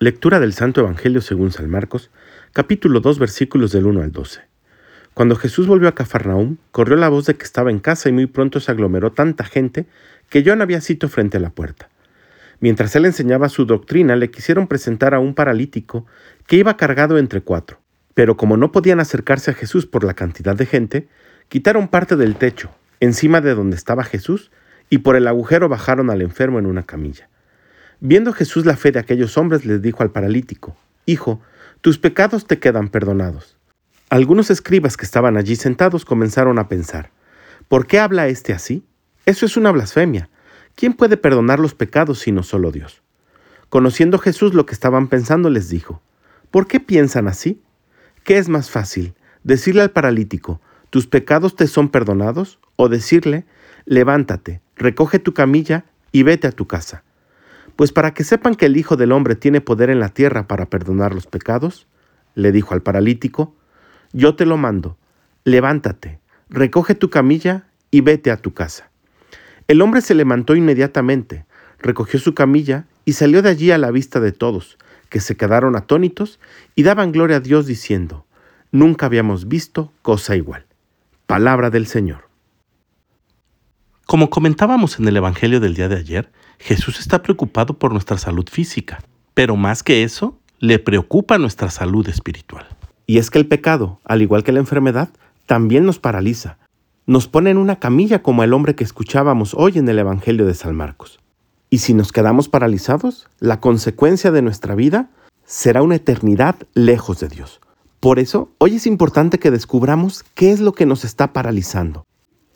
Lectura del Santo Evangelio según San Marcos, capítulo 2, versículos del 1 al 12. Cuando Jesús volvió a Cafarnaúm, corrió la voz de que estaba en casa y muy pronto se aglomeró tanta gente que John había sitio frente a la puerta. Mientras él enseñaba su doctrina, le quisieron presentar a un paralítico que iba cargado entre cuatro. Pero como no podían acercarse a Jesús por la cantidad de gente, quitaron parte del techo, encima de donde estaba Jesús, y por el agujero bajaron al enfermo en una camilla. Viendo Jesús la fe de aquellos hombres, les dijo al paralítico, Hijo, tus pecados te quedan perdonados. Algunos escribas que estaban allí sentados comenzaron a pensar, ¿por qué habla éste así? Eso es una blasfemia. ¿Quién puede perdonar los pecados sino solo Dios? Conociendo Jesús lo que estaban pensando, les dijo, ¿por qué piensan así? ¿Qué es más fácil, decirle al paralítico, tus pecados te son perdonados? o decirle, levántate, recoge tu camilla y vete a tu casa? Pues para que sepan que el Hijo del Hombre tiene poder en la tierra para perdonar los pecados, le dijo al paralítico, yo te lo mando, levántate, recoge tu camilla y vete a tu casa. El hombre se levantó inmediatamente, recogió su camilla y salió de allí a la vista de todos, que se quedaron atónitos y daban gloria a Dios diciendo, nunca habíamos visto cosa igual. Palabra del Señor. Como comentábamos en el Evangelio del día de ayer, Jesús está preocupado por nuestra salud física, pero más que eso, le preocupa nuestra salud espiritual. Y es que el pecado, al igual que la enfermedad, también nos paraliza. Nos pone en una camilla como el hombre que escuchábamos hoy en el Evangelio de San Marcos. Y si nos quedamos paralizados, la consecuencia de nuestra vida será una eternidad lejos de Dios. Por eso, hoy es importante que descubramos qué es lo que nos está paralizando.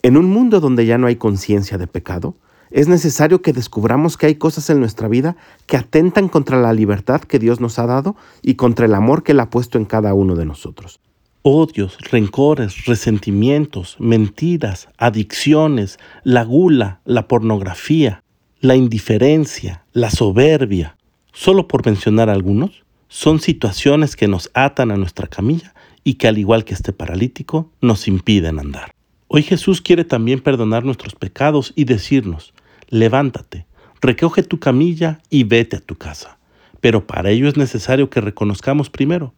En un mundo donde ya no hay conciencia de pecado, es necesario que descubramos que hay cosas en nuestra vida que atentan contra la libertad que Dios nos ha dado y contra el amor que Él ha puesto en cada uno de nosotros. Odios, rencores, resentimientos, mentiras, adicciones, la gula, la pornografía, la indiferencia, la soberbia, solo por mencionar algunos, son situaciones que nos atan a nuestra camilla y que al igual que este paralítico nos impiden andar. Hoy Jesús quiere también perdonar nuestros pecados y decirnos, levántate, recoge tu camilla y vete a tu casa. Pero para ello es necesario que reconozcamos primero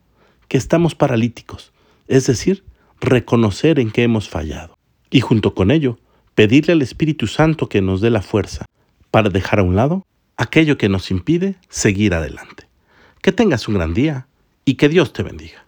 que estamos paralíticos, es decir, reconocer en qué hemos fallado. Y junto con ello, pedirle al Espíritu Santo que nos dé la fuerza para dejar a un lado aquello que nos impide seguir adelante. Que tengas un gran día y que Dios te bendiga.